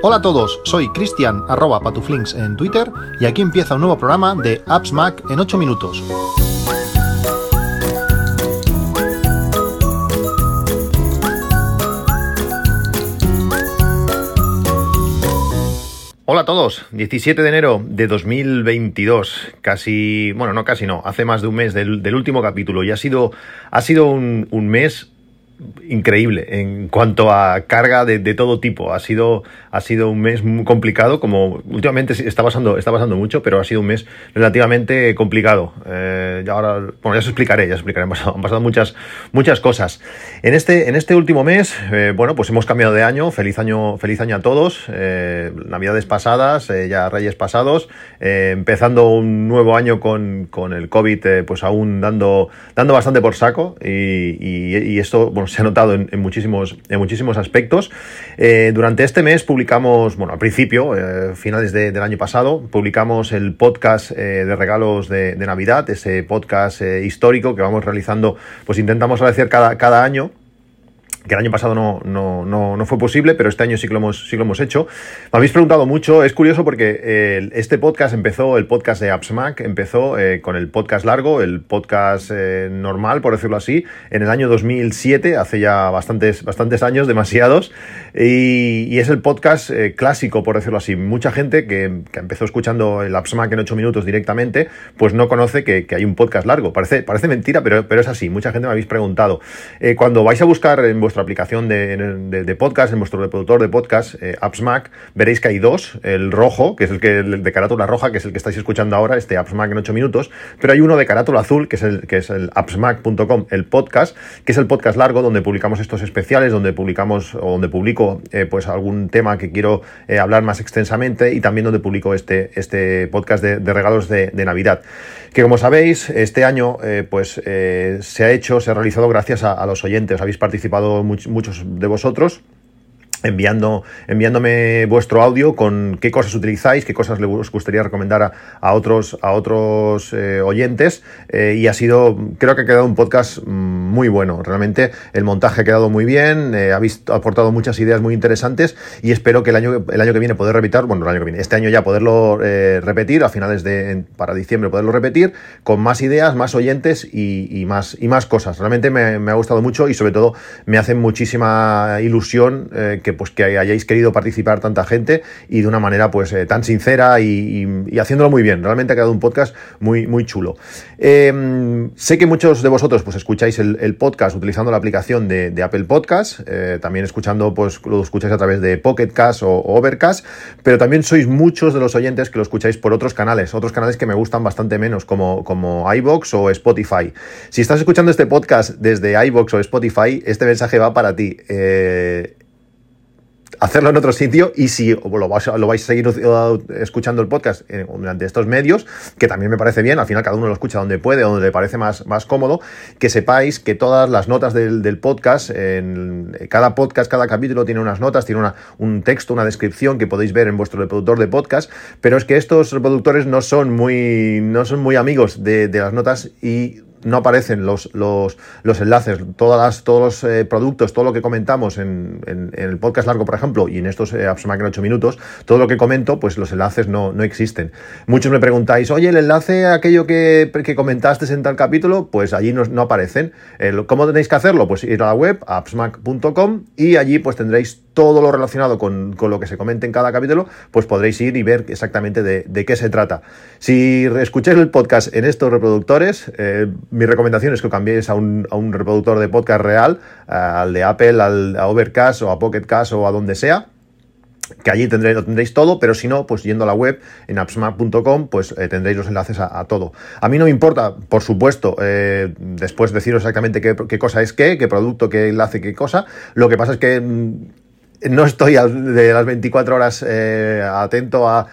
Hola a todos, soy Cristian arroba patuflinks en Twitter y aquí empieza un nuevo programa de Apps Mac en 8 minutos. Hola a todos, 17 de enero de 2022, casi, bueno, no casi no, hace más de un mes del, último capítulo y ha sido, ha sido un, un mes increíble en cuanto a carga de, todo tipo. Ha sido, ha sido un mes muy complicado, como últimamente está pasando, está pasando mucho, pero ha sido un mes relativamente complicado. Eh, ya ahora, bueno, ya os explicaré, ya os explicaré. Han pasado, muchas, muchas cosas. En este, en este último mes, eh, bueno, pues hemos cambiado de año. Feliz año, feliz año a todos. Eh, navidades pasadas, ya Reyes pasados, empezando un nuevo año con, con el COVID, pues aún dando, dando bastante por saco. Y, y esto, bueno, se ha notado en, muchísimos, en muchísimos aspectos. Eh, durante este mes publicamos, bueno, al principio, eh, finales del año pasado, publicamos el podcast eh, de regalos de, Navidad, ese podcast histórico que vamos realizando, pues intentamos agradecer cada, cada año que el año pasado no, no, no, fue posible, pero este año sí que lo hemos, sí lo hemos hecho. Me habéis preguntado mucho, es curioso porque eh, este podcast empezó, el podcast de AppsMac, empezó eh, con el podcast largo, el podcast eh, normal, por decirlo así, en el año 2007, hace ya bastantes, bastantes años, demasiados, y, es el podcast clásico, por decirlo así. Mucha gente que, que, empezó escuchando el AppsMac en 8 minutos directamente, pues no conoce que, que, hay un podcast largo. Parece, parece mentira, pero, pero es así. Mucha gente me habéis preguntado. cuando vais a buscar en vuestro aplicación de, podcast, en vuestro reproductor de podcast, eh, Apps Mac, veréis que hay dos. El rojo, que es el que de carátula roja, que es el que estáis escuchando ahora, este Apps Mac en 8 minutos, pero hay uno de carátula azul, que es el, que es el appsmac.com, el podcast, que es el podcast largo donde publicamos estos especiales, donde publicamos o donde publico eh, pues algún tema que quiero eh, hablar más extensamente y también donde publico este, este podcast de, regalos de, Navidad. Que como sabéis, este año pues se ha hecho, se ha realizado gracias a, a los oyentes. Habéis participado muchos de vosotros enviando, enviándome vuestro audio con qué cosas utilizáis, qué cosas les gustaría recomendar a, otros, a otros eh, oyentes. Eh, y ha sido, creo que ha quedado un podcast mm, muy bueno. Realmente el montaje ha quedado muy bien, eh, habéis aportado muchas ideas muy interesantes y espero que el año, el año que viene poder repetir, bueno, el año que viene, este año ya poderlo repetir, a finales de, para diciembre poderlo repetir, con más ideas, más oyentes y, más, y más cosas. Realmente me, me, ha gustado mucho y sobre todo me hace muchísima ilusión que que, pues, que hayáis querido participar tanta gente y de una manera pues eh, tan sincera y, haciéndolo muy bien. Realmente ha quedado un podcast muy, muy chulo. Em, sé que muchos de vosotros pues escucháis el, podcast utilizando la aplicación de, Apple Podcast, eh, también escuchando, pues lo escucháis a través de Pocket Cast o, Overcast, pero también sois muchos de los oyentes que lo escucháis por otros canales, otros canales que me gustan bastante menos, como, como iBox o Spotify. Si estás escuchando este podcast desde iBox o Spotify, este mensaje va para ti. Eh, hacerlo en otro sitio y si lo vais, lo vais a seguir uh, escuchando el podcast eh, durante estos medios, que también me parece bien, al final cada uno lo escucha donde puede, donde le parece más, más cómodo, que sepáis que todas las notas del, podcast, en cada podcast, cada capítulo tiene unas notas, tiene una, un texto, una descripción que podéis ver en vuestro reproductor de podcast, pero es que estos reproductores no son muy, no son muy amigos de las notas y no aparecen los, los, los enlaces, todas las, todos los eh, productos, todo lo que comentamos en, en, el podcast largo, por ejemplo, y en estos eh, en 8 minutos, todo lo que comento, pues los enlaces no, no existen. Muchos me preguntáis, oye, el enlace a aquello que, que comentaste en tal capítulo, pues allí no, no aparecen. ¿Cómo tenéis que hacerlo? Pues ir a la web, appsmac.com, y allí pues tendréis todo lo relacionado con, con, lo que se comente en cada capítulo, pues podréis ir y ver exactamente de, de qué se trata. Si escucháis el podcast en estos reproductores, eh, mi recomendación es que cambiéis a un, a un reproductor de podcast real, al de Apple, al, a Overcast o a Pocket Cast o a donde sea que allí tendréis, tendréis todo, pero si no, pues yendo a la web en appsmap.com, pues eh, tendréis los enlaces a, todo. A mí no me importa, por supuesto, eh, después deciros exactamente qué, qué, cosa es qué, qué producto, qué enlace, qué cosa. Lo que pasa es que mm, no estoy de las 24 horas eh, atento a,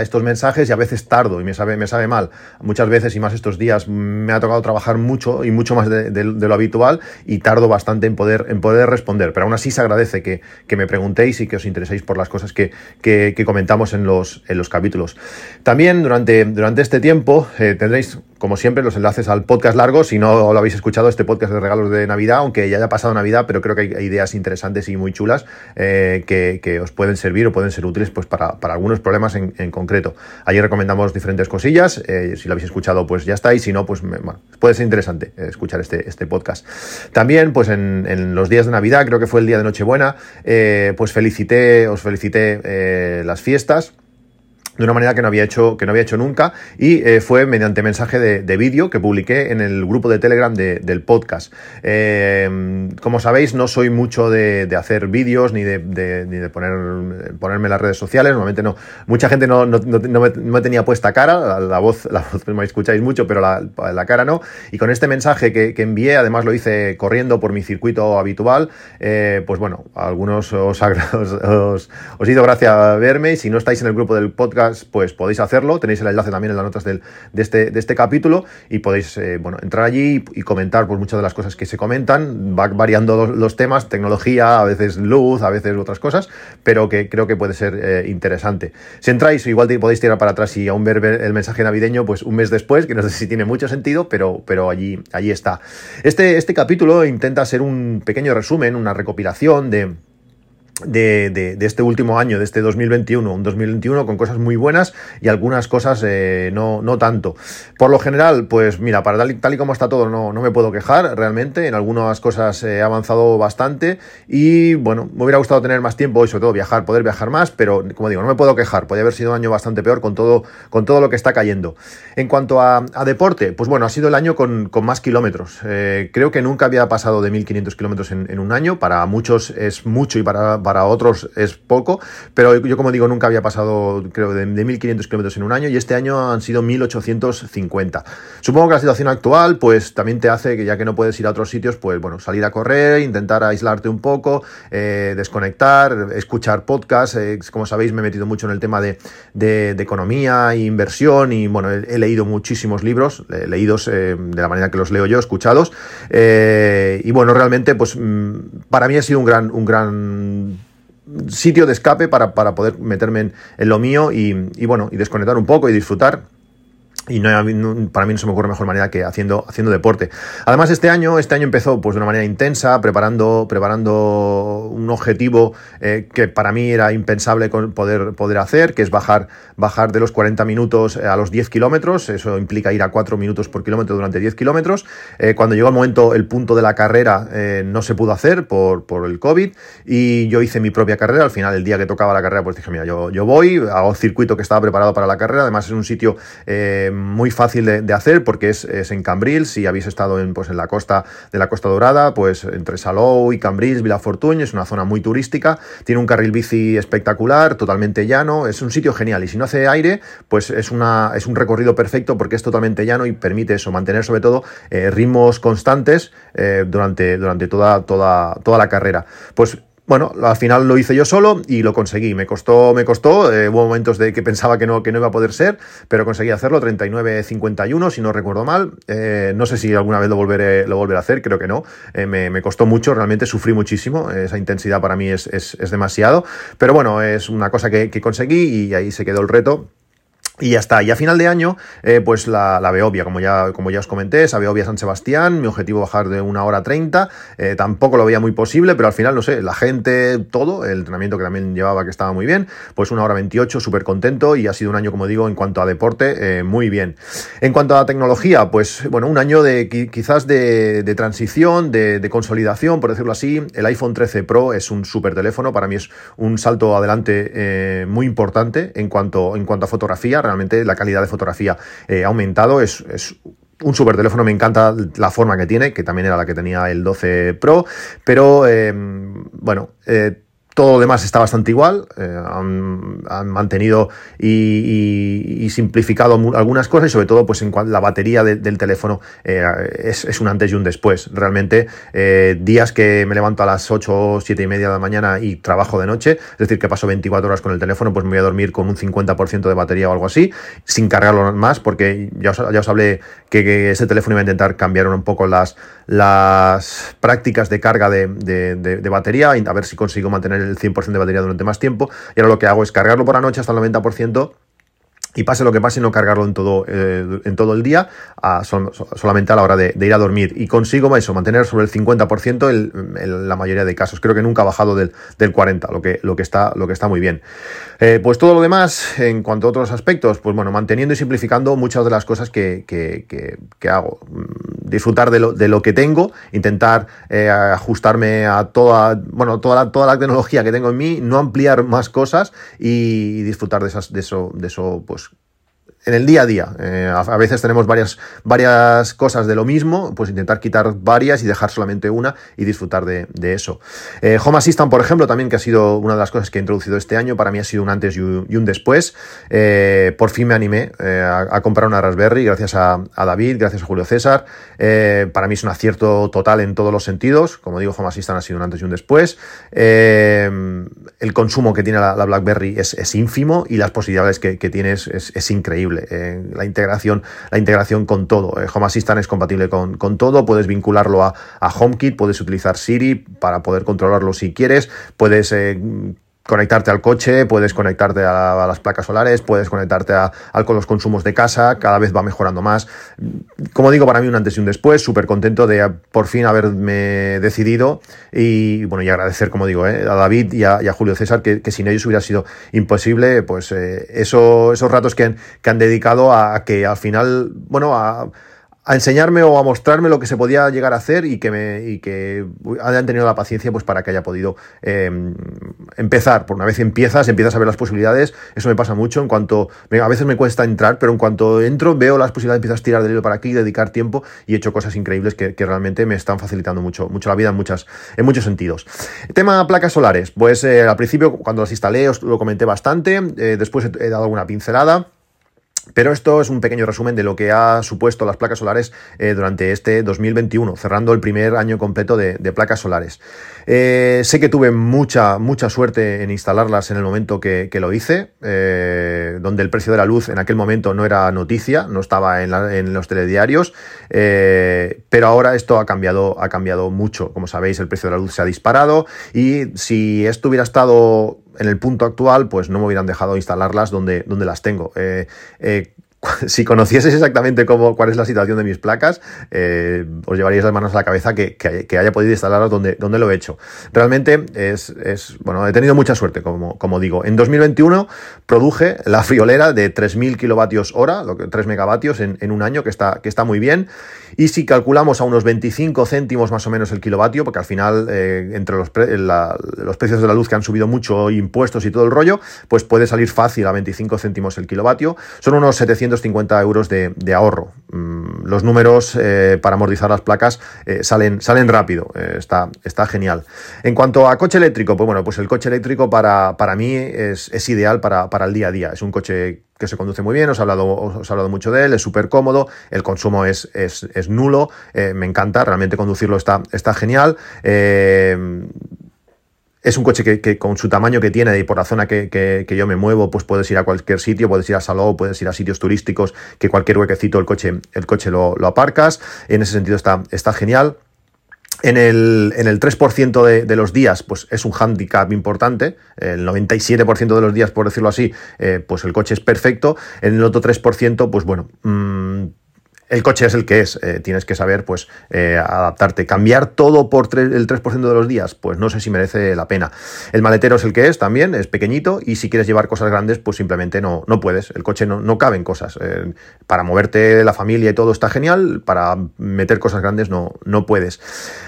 estos mensajes y a veces tardo y me sabe, me sabe mal. Muchas veces y más estos días me ha tocado trabajar mucho y mucho más de, lo habitual y tardo bastante en poder, en poder responder. Pero aún así se agradece que, me preguntéis y que os intereséis por las cosas que, comentamos en los, capítulos. También durante, durante este tiempo eh, tendréis como siempre, los enlaces al podcast largo. Si no lo habéis escuchado, este podcast de regalos de Navidad, aunque ya haya pasado Navidad, pero creo que hay, ideas interesantes y muy chulas eh, que, os pueden servir o pueden ser útiles pues, para, algunos problemas en, concreto. Allí recomendamos diferentes cosillas. Eh, si lo habéis escuchado, pues ya está. Y si no, pues puede ser interesante escuchar este, este podcast. También, pues en, los días de Navidad, creo que fue el día de Nochebuena, pues felicité, os felicité las fiestas de una manera que no había hecho, que no había hecho nunca y eh, fue mediante mensaje de, vídeo que publiqué en el grupo de Telegram del podcast. Eh, como sabéis, no soy mucho de, hacer vídeos ni de, ni de poner, ponerme en las redes sociales, normalmente no. Mucha gente no, no, no, me, tenía puesta cara, la, voz, la voz me escucháis mucho, pero la, la, cara no. Y con este mensaje que, que, envié, además lo hice corriendo por mi circuito habitual, eh, pues bueno, algunos os, os, os, os hizo gracia verme y si no estáis en el grupo del podcast, pues podéis hacerlo. Tenéis el enlace también en las notas de, este, de este capítulo y podéis eh, bueno, entrar allí y, comentar pues, muchas de las cosas que se comentan. Va variando los, temas, tecnología, a veces luz, a veces otras cosas, pero que creo que puede ser eh, interesante. Si entráis, igual podéis tirar para atrás y aún ver el mensaje navideño pues un mes después, que no sé si tiene mucho sentido, pero, pero allí, allí está. Este, este capítulo intenta ser un pequeño resumen, una recopilación de de, de, este último año, de este 2021, un 2021 con cosas muy buenas y algunas cosas eh, no, no tanto. Por lo general, pues mira, para tal y, tal y como está todo, no, no, me puedo quejar realmente, en algunas cosas he avanzado bastante y bueno, me hubiera gustado tener más tiempo y sobre todo viajar, poder viajar más, pero como digo, no me puedo quejar, podría haber sido un año bastante peor con todo, con todo lo que está cayendo. En cuanto a, deporte, pues bueno, ha sido el año con, con más kilómetros. Eh, creo que nunca había pasado de 1500 kilómetros en, un año, para muchos es mucho y para otros es poco, pero yo como digo nunca había pasado creo de, 1.500 kilómetros en un año y este año han sido 1.850. Supongo que la situación actual pues también te hace que ya que no puedes ir a otros sitios pues bueno, salir a correr, intentar aislarte un poco, eh, desconectar, escuchar podcasts, eh, como sabéis me he metido mucho en el tema de, economía e inversión y bueno, he, leído muchísimos libros, leídos eh, de la manera que los leo yo, escuchados y bueno, realmente pues mm, para mí ha sido un gran, un gran sitio de escape para, para poder meterme en, lo mío y, y, bueno, y desconectar un poco y disfrutar y no, para mí no se me ocurre mejor manera que haciendo, haciendo deporte. Además, este año, este año empezó pues, de una manera intensa, preparando, preparando un objetivo eh, que para mí era impensable poder, poder hacer, que es bajar, bajar de los 40 minutos a los 10 kilómetros. Eso implica ir a 4 minutos por kilómetro durante 10 kilómetros. Eh, cuando llegó el momento, el punto de la carrera eh, no se pudo hacer por, por el COVID y yo hice mi propia carrera. Al final, el día que tocaba la carrera, pues dije, mira, yo, yo voy, hago circuito que estaba preparado para la carrera. Además, es un sitio muy fácil de, hacer porque es, en Cambrils, si habéis estado en, pues, en la costa de la Costa Dorada, pues entre Salou y Cambrils, Vilafortuny, es una zona muy turística, tiene un carril bici espectacular, totalmente llano, es un sitio genial. Y si no hace aire, pues es, una, es un recorrido perfecto porque es totalmente llano y permite eso, mantener sobre todo eh, ritmos constantes eh, durante, durante toda, toda, toda la carrera. Pues bueno, al final lo hice yo solo y lo conseguí. Me costó, me costó. Eh, hubo momentos de que pensaba que no, que no iba a poder ser, pero conseguí hacerlo. 39.51, si no recuerdo mal. Eh, no sé si alguna vez lo volveré, lo volveré a hacer, creo que no. Eh, me, costó mucho, realmente sufrí muchísimo. Esa intensidad para mí es, demasiado. Pero bueno, es una cosa que, que conseguí y ahí se quedó el reto. Y ya está. Y a final de año, eh, pues la, la, Beovia, como ya, como ya os comenté, esa Beovia San Sebastián, mi objetivo bajar de una hora treinta, eh, tampoco lo veía muy posible, pero al final, no sé, la gente, todo, el entrenamiento que también llevaba que estaba muy bien, pues una hora veintiocho, súper contento y ha sido un año, como digo, en cuanto a deporte, eh, muy bien. En cuanto a tecnología, pues bueno, un año de quizás de, de transición, de, de, consolidación, por decirlo así. El iPhone 13 Pro es un súper teléfono, para mí es un salto adelante muy importante en cuanto, en cuanto a fotografía realmente la calidad de fotografía eh, ha aumentado, es, un super teléfono, me encanta la forma que tiene, que también era la que tenía el 12 Pro, pero eh, bueno, eh, todo lo demás está bastante igual, eh, han, mantenido y, simplificado algunas cosas y sobre todo pues en la batería del teléfono eh, es, un antes y un después. Realmente eh, días que me levanto a las 8 o 7 y media de la mañana y trabajo de noche, es decir, que paso 24 horas con el teléfono, pues me voy a dormir con un 50% de batería o algo así, sin cargarlo más, porque ya os, ya os hablé que, ese teléfono iba a intentar cambiar un poco las, las prácticas de carga de, de, de batería, a ver si consigo mantener el 100% de batería durante más tiempo. Y ahora lo que hago es cargarlo por la noche hasta el 90% y pase lo que pase, no cargarlo en todo, eh, en todo el día, solamente a la hora de, ir a dormir. Y consigo eso, mantener sobre el 50% en la mayoría de casos. Creo que nunca ha bajado del, del 40%, lo que, lo, que está, lo que está muy bien. Eh, pues todo lo demás, en cuanto a otros aspectos, pues bueno, manteniendo y simplificando muchas de las cosas que, que, hago. Disfrutar de lo, de lo, que tengo, intentar eh, ajustarme a toda, bueno, toda la, toda la tecnología que tengo en mí, no ampliar más cosas y, disfrutar de, esas, de eso, de eso, pues en el día a día. Eh, a, veces tenemos varias, varias cosas de lo mismo, pues intentar quitar varias y dejar solamente una y disfrutar de, eso. Eh, Home Assistant, por ejemplo, también que ha sido una de las cosas que he introducido este año, para mí ha sido un antes y un, después. Eh, por fin me animé a, comprar una Raspberry gracias a, David, gracias a Julio César. para mí es un acierto total en todos los sentidos. Como digo, Home Assistant ha sido un antes y un después. el consumo que tiene la, BlackBerry es, ínfimo y las posibilidades que, tiene es increíble. Eh, la, integración, la integración con todo. Eh, Home Assistant es compatible con, todo, puedes vincularlo a, HomeKit, puedes utilizar Siri para poder controlarlo si quieres, puedes eh, conectarte al coche, puedes conectarte a, las placas solares, puedes conectarte a, con los consumos de casa, cada vez va mejorando más. Como digo, para mí un antes y un después, súper contento de por fin haberme decidido y bueno, y agradecer, como digo, eh, a David y a, Julio César, que, sin ellos hubiera sido imposible, pues eh, eso, esos ratos que han, que han dedicado a que al final, bueno, a a enseñarme o a mostrarme lo que se podía llegar a hacer y que me y que tenido la paciencia pues para que haya podido em, empezar. Por una vez empiezas empiezas a ver las posibilidades. Eso me pasa mucho en cuanto a veces me cuesta entrar pero en cuanto entro veo las posibilidades empiezas a tirar del hilo para aquí dedicar tiempo y he hecho cosas increíbles que, realmente me están facilitando mucho mucho la vida en muchas en muchos sentidos. Tema placas solares. Pues eh, al principio cuando las instalé os lo comenté bastante. Eh, después he dado alguna pincelada pero esto es un pequeño resumen de lo que ha supuesto las placas solares eh, durante este 2021, cerrando el primer año completo de, placas solares. Eh, sé que tuve mucha, mucha suerte en instalarlas en el momento que, lo hice, eh, donde el precio de la luz en aquel momento no era noticia, no estaba en, los telediarios, pero ahora esto ha cambiado, ha cambiado mucho. Como sabéis, el precio de la luz se ha disparado y si esto hubiera estado en el punto actual, pues no me hubieran dejado instalarlas donde, donde las tengo. Eh, eh, si conocieses exactamente cómo, cuál es la situación de mis placas, eh, os llevaríais las manos a la cabeza que, haya podido instalarlas donde, donde lo he hecho. Realmente es, es, bueno, he tenido mucha suerte, como, como digo. En 2021 produje la friolera de 3.000 kilovatios hora, lo que, 3 megavatios en, un año, que está, que está muy bien. Y si calculamos a unos 25 céntimos más o menos el kilovatio, porque al final, eh, entre los, los precios de la luz que han subido mucho, impuestos y todo el rollo, pues puede salir fácil a 25 céntimos el kilovatio. Son unos 700 250 euros de, ahorro. Mm, los números eh, para amortizar las placas eh, salen, salen rápido, eh, está, está genial. En cuanto a coche eléctrico, pues bueno, pues el coche eléctrico para, para mí es, ideal para, para, el día a día. Es un coche que se conduce muy bien, os he hablado, os he hablado mucho de él, es súper cómodo, el consumo es, es, es nulo, me encanta, realmente conducirlo está, está genial. Es un coche que, con su tamaño que tiene y por la zona que, yo me muevo, pues puedes ir a cualquier sitio, puedes ir a Salou, puedes ir a sitios turísticos, que cualquier huequecito el coche, el coche lo, aparcas. En ese sentido está, está genial. En el, en el 3% de, los días, pues es un handicap importante. El 97% de los días, por decirlo así, eh, pues el coche es perfecto. En el otro 3%, pues bueno, mmm, el coche es el que es, eh, tienes que saber pues eh, adaptarte. Cambiar todo por el 3% de los días, pues no sé si merece la pena. El maletero es el que es también, es pequeñito y si quieres llevar cosas grandes, pues simplemente no, no puedes. El coche no, no caben cosas. Eh, para moverte la familia y todo está genial, para meter cosas grandes no, no puedes.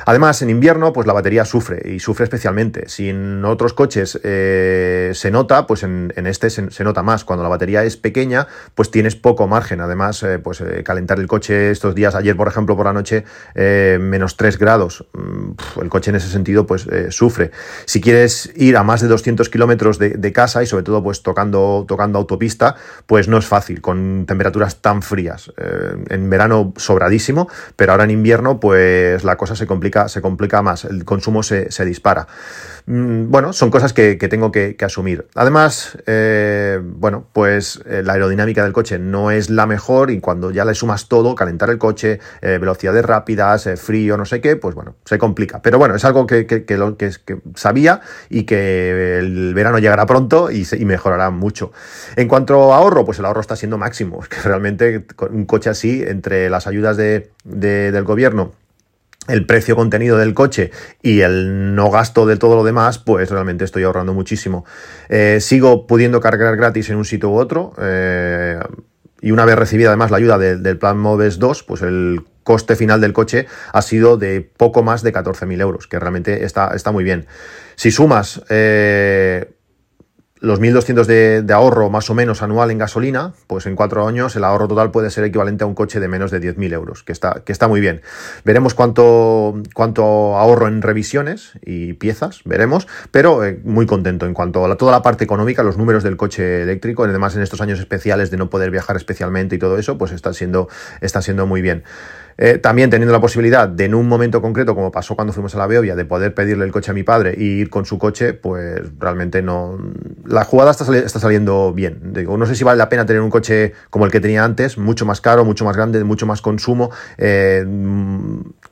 Además, en invierno, pues la batería sufre y sufre especialmente. Si en otros coches se nota, pues en, este se, se, nota más. Cuando la batería es pequeña, pues tienes poco margen. Además, pues calentar el coche estos días, ayer por ejemplo por la noche, eh, menos 3 grados. Mm, el coche en ese sentido pues eh, sufre. Si quieres ir a más de 200 kilómetros de, casa y sobre todo pues tocando, tocando autopista, pues no es fácil con temperaturas tan frías. Eh, en verano sobradísimo, pero ahora en invierno pues la cosa se complica, se complica más, el consumo se, se dispara. Mm, bueno, son cosas que, tengo que, asumir. Además, bueno, pues la aerodinámica del coche no es la mejor y cuando ya le sumas todo todo, calentar el coche, eh, velocidades rápidas, eh, frío, no sé qué, pues bueno, se complica. Pero bueno, es algo que, que, lo, que, sabía y que el verano llegará pronto y, mejorará mucho. En cuanto a ahorro, pues el ahorro está siendo máximo. que realmente un coche así, entre las ayudas de, del gobierno, el precio contenido del coche y el no gasto de todo lo demás, pues realmente estoy ahorrando muchísimo. Eh, sigo pudiendo cargar gratis en un sitio u otro. Y una vez recibida además la ayuda del plan Moves 2, pues el coste final del coche ha sido de poco más de 14.000 euros, que realmente está, está muy bien. Si sumas eh, los 1.200 de, de, ahorro más o menos anual en gasolina, pues en cuatro años el ahorro total puede ser equivalente a un coche de menos de 10.000 euros, que está, que está muy bien. Veremos cuánto, cuánto ahorro en revisiones y piezas, veremos, pero eh, muy contento en cuanto a toda la parte económica, los números del coche eléctrico, además en estos años especiales de no poder viajar especialmente y todo eso, pues está siendo, está siendo muy bien. Eh, también teniendo la posibilidad de en un momento concreto, como pasó cuando fuimos a la Beovia, de poder pedirle el coche a mi padre y ir con su coche, pues realmente no. La jugada está, está saliendo bien. No sé si vale la pena tener un coche como el que tenía antes, mucho más caro, mucho más grande, mucho más consumo, eh,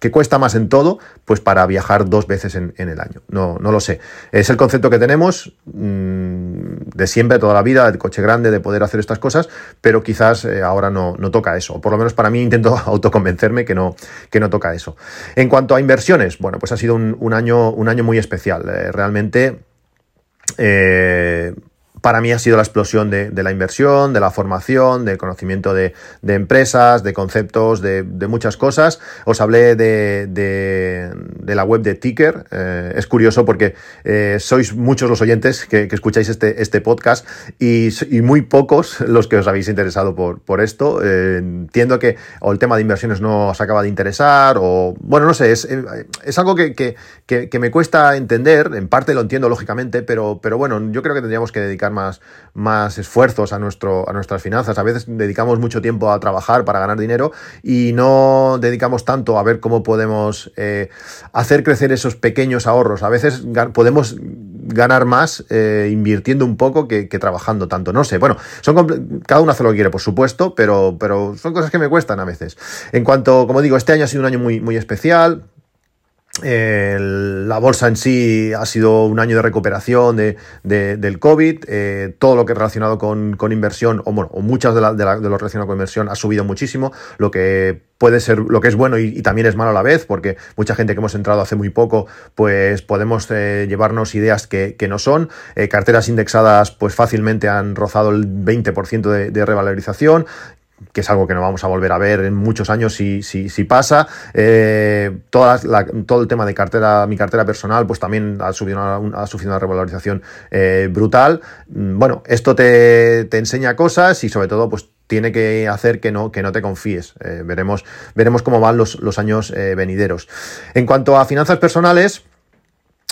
que cuesta más en todo, pues para viajar dos veces en, el año. No, no lo sé. Es el concepto que tenemos mm, de siempre, toda la vida, de coche grande, de poder hacer estas cosas, pero quizás eh, ahora no, no toca eso. Por lo menos para mí intento autoconvencerme que no, que no toca eso. En cuanto a inversiones, bueno, pues ha sido un, año, un año muy especial. Eh, realmente. Eh, para mí ha sido la explosión de, la inversión, de la formación, del conocimiento de, empresas, de conceptos, de, muchas cosas. Os hablé de, la web de Ticker. Eh, es curioso porque eh, sois muchos los oyentes que, escucháis este, este podcast y, muy pocos los que os habéis interesado por, por esto. Eh, entiendo que o el tema de inversiones no os acaba de interesar o, bueno, no sé, es, es algo que, que, me cuesta entender. En parte lo entiendo lógicamente, pero, pero bueno, yo creo que tendríamos que dedicar más, más esfuerzos a, nuestro, a nuestras finanzas. A veces dedicamos mucho tiempo a trabajar para ganar dinero y no dedicamos tanto a ver cómo podemos eh, hacer crecer esos pequeños ahorros. A veces podemos ganar más eh, invirtiendo un poco que, trabajando tanto. No sé, bueno, son cada uno hace lo que quiere, por supuesto, pero, pero son cosas que me cuestan a veces. En cuanto, como digo, este año ha sido un año muy, muy especial la bolsa en sí ha sido un año de recuperación de, del COVID. Eh, todo lo que relacionado con, inversión, o bueno, o muchas de, lo relacionado con inversión ha subido muchísimo, lo que puede ser, lo que es bueno y, también es malo a la vez, porque mucha gente que hemos entrado hace muy poco, pues podemos eh, llevarnos ideas que, no son. Eh, carteras indexadas, pues fácilmente han rozado el 20% de, de revalorización que es algo que no vamos a volver a ver en muchos años si, si, pasa. Eh, todo el tema de cartera, mi cartera personal, pues también ha, ha sufrido una revalorización eh, brutal. Mm, bueno, esto te, te, enseña cosas y sobre todo, pues tiene que hacer que no, que no te confíes. Eh, veremos, veremos cómo van los, los años venideros. En cuanto a finanzas personales,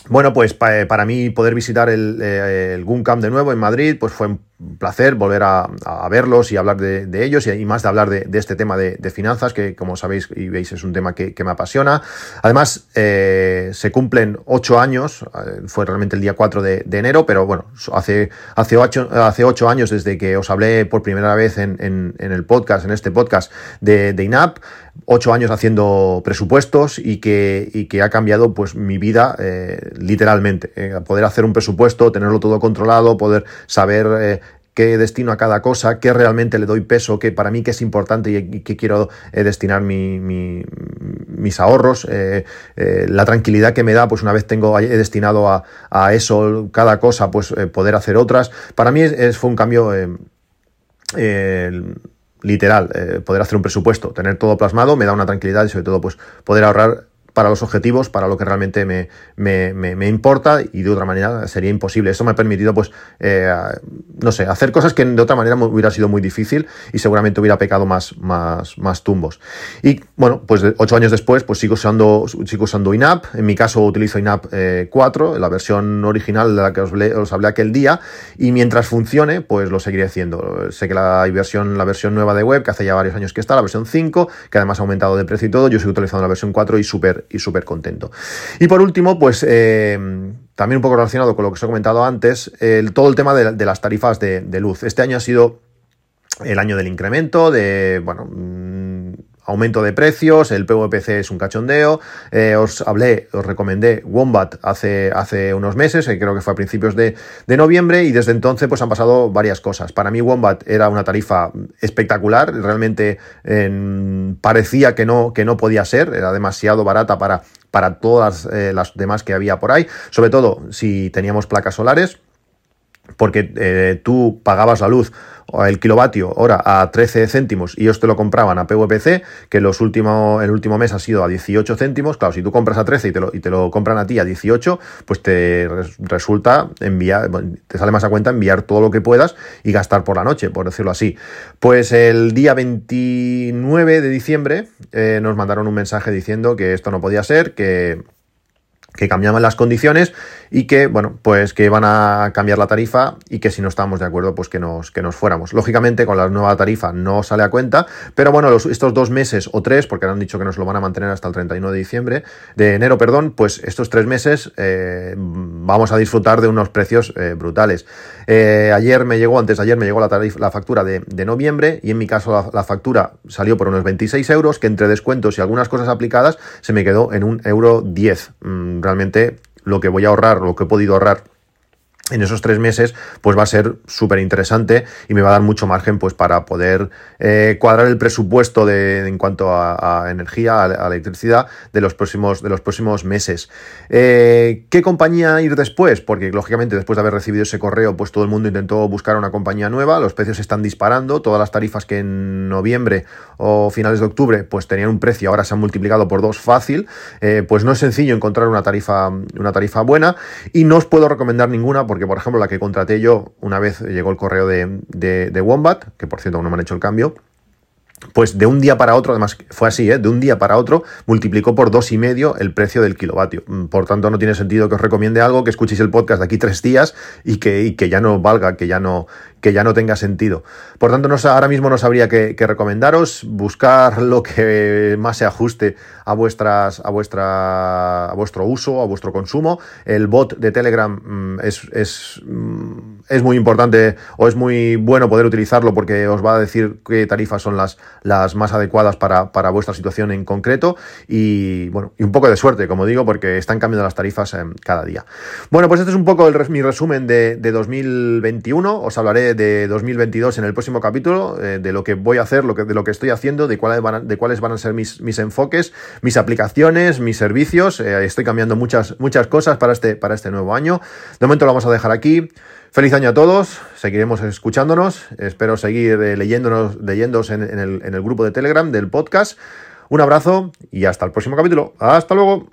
bueno, pues para mí poder visitar el, el Guncamp de nuevo en Madrid, pues fue un placer volver a, verlos y hablar de, ellos y, más de hablar de, este tema de, finanzas, que como sabéis y veis es un tema que, me apasiona. Además, eh, se cumplen ocho años, eh, fue realmente el día 4 de, enero, pero bueno, hace, hace, ocho, hace ocho años desde que os hablé por primera vez en, el podcast, en este podcast de, INAP, ocho años haciendo presupuestos y que, que ha cambiado pues mi vida eh, literalmente. poder hacer un presupuesto, tenerlo todo controlado, poder saber qué destino a cada cosa, qué realmente le doy peso, qué para mí qué es importante y, qué quiero eh, destinar mis ahorros, eh, eh, la tranquilidad que me da, pues una vez tengo he destinado a, eso cada cosa, pues poder hacer otras. Para mí fue un cambio literal, poder hacer un presupuesto, tener todo plasmado, me da una tranquilidad y sobre todo pues poder ahorrar para los objetivos, para lo que realmente me, me, me, importa y de otra manera sería imposible. Eso me ha permitido, pues, eh, no sé, hacer cosas que de otra manera hubiera sido muy difícil y seguramente hubiera pecado más, más, más tumbos. Y bueno, pues ocho años después, pues sigo usando, sigo usando INAP. En mi caso utilizo INAP 4, eh, la versión original de la que os, os, hablé aquel día. Y mientras funcione, pues lo seguiré haciendo. Sé que la versión, la versión nueva de web, que hace ya varios años que está, la versión 5, que además ha aumentado de precio y todo, yo sigo utilizando la versión 4 y súper y súper contento. Y por último, pues eh, también un poco relacionado con lo que os he comentado antes, el, todo el tema de, las tarifas de, luz. Este año ha sido el año del incremento, de, bueno, aumento de precios, el PVPC es un cachondeo, eh, os hablé, os recomendé Wombat hace, hace unos meses, creo que fue a principios de, noviembre, y desde entonces pues han pasado varias cosas. Para mí Wombat era una tarifa espectacular, realmente parecía que no, que no podía ser, era demasiado barata para, para todas eh, las demás que había por ahí, sobre todo si teníamos placas solares porque tú pagabas la luz el kilovatio hora a 13 céntimos y ellos te lo compraban a PVPC, que los últimos, el último mes ha sido a 18 céntimos. Claro, si tú compras a 13 y te lo, y te lo compran a ti a 18, pues te resulta enviar, te sale más a cuenta enviar todo lo que puedas y gastar por la noche, por decirlo así. Pues el día 29 de diciembre eh, nos mandaron un mensaje diciendo que esto no podía ser, que que cambiaban las condiciones y que, bueno, pues que iban a cambiar la tarifa y que si no estábamos de acuerdo, pues que nos, que nos fuéramos. Lógicamente, con la nueva tarifa no sale a cuenta, pero bueno, estos dos meses o tres, porque han dicho que nos lo van a mantener hasta el 31 de diciembre, de enero, perdón, pues estos tres meses eh, vamos a disfrutar de unos precios eh, brutales. Eh, ayer me llegó, antes ayer me llegó la, tarifa, la factura de, noviembre y en mi caso la, factura salió por unos 26 euros, que entre descuentos y algunas cosas aplicadas se me quedó en un euro 10 realmente lo que voy a ahorrar, lo que he podido ahorrar en esos tres meses, pues va a ser súper interesante y me va a dar mucho margen pues para poder eh, cuadrar el presupuesto de, en cuanto a, energía, a, electricidad de los próximos, de los próximos meses. Eh, ¿Qué compañía ir después? Porque lógicamente después de haber recibido ese correo, pues todo el mundo intentó buscar una compañía nueva, los precios están disparando, todas las tarifas que en noviembre o finales de octubre pues tenían un precio, ahora se han multiplicado por dos fácil, eh, pues no es sencillo encontrar una tarifa, una tarifa buena y no os puedo recomendar ninguna porque, por ejemplo, la que contraté yo, una vez llegó el correo de, de, Wombat, que por cierto aún no me han hecho el cambio, pues de un día para otro, además fue así, ¿eh? de un día para otro, multiplicó por dos y medio el precio del kilovatio. Mm, por tanto, no tiene sentido que os recomiende algo, que escuchéis el podcast de aquí tres días y que, y que ya no valga, que ya no, que ya no tenga sentido. Por tanto, ahora mismo no sabría qué, recomendaros, buscar lo que más se ajuste a, vuestras, a, vuestra, a vuestro uso, a vuestro consumo. El bot de Telegram mm, es, es, mm, es, muy importante o es muy bueno poder utilizarlo porque os va a decir qué tarifas son las, las más adecuadas para, para vuestra situación en concreto y, bueno, y un poco de suerte, como digo, porque están cambiando las tarifas eh, cada día. Bueno, pues este es un poco el, mi resumen de, de 2021. Os hablaré de 2022 en el próximo capítulo, eh, de lo que voy a hacer, lo que, de lo que estoy haciendo, de cuáles van a, de cuáles van a ser mis, mis enfoques, mis aplicaciones, mis servicios. Eh, estoy cambiando muchas, muchas cosas para este, para este nuevo año. De momento lo vamos a dejar aquí. Feliz año a todos, seguiremos escuchándonos, espero seguir eh, leyéndonos, leyéndonos en, el, en el grupo de Telegram del podcast. Un abrazo y hasta el próximo capítulo. Hasta luego.